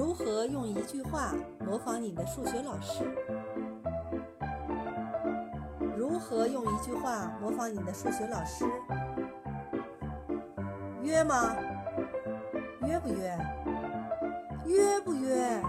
如何用一句话模仿你的数学老师？如何用一句话模仿你的数学老师？约吗？约不约？约不约？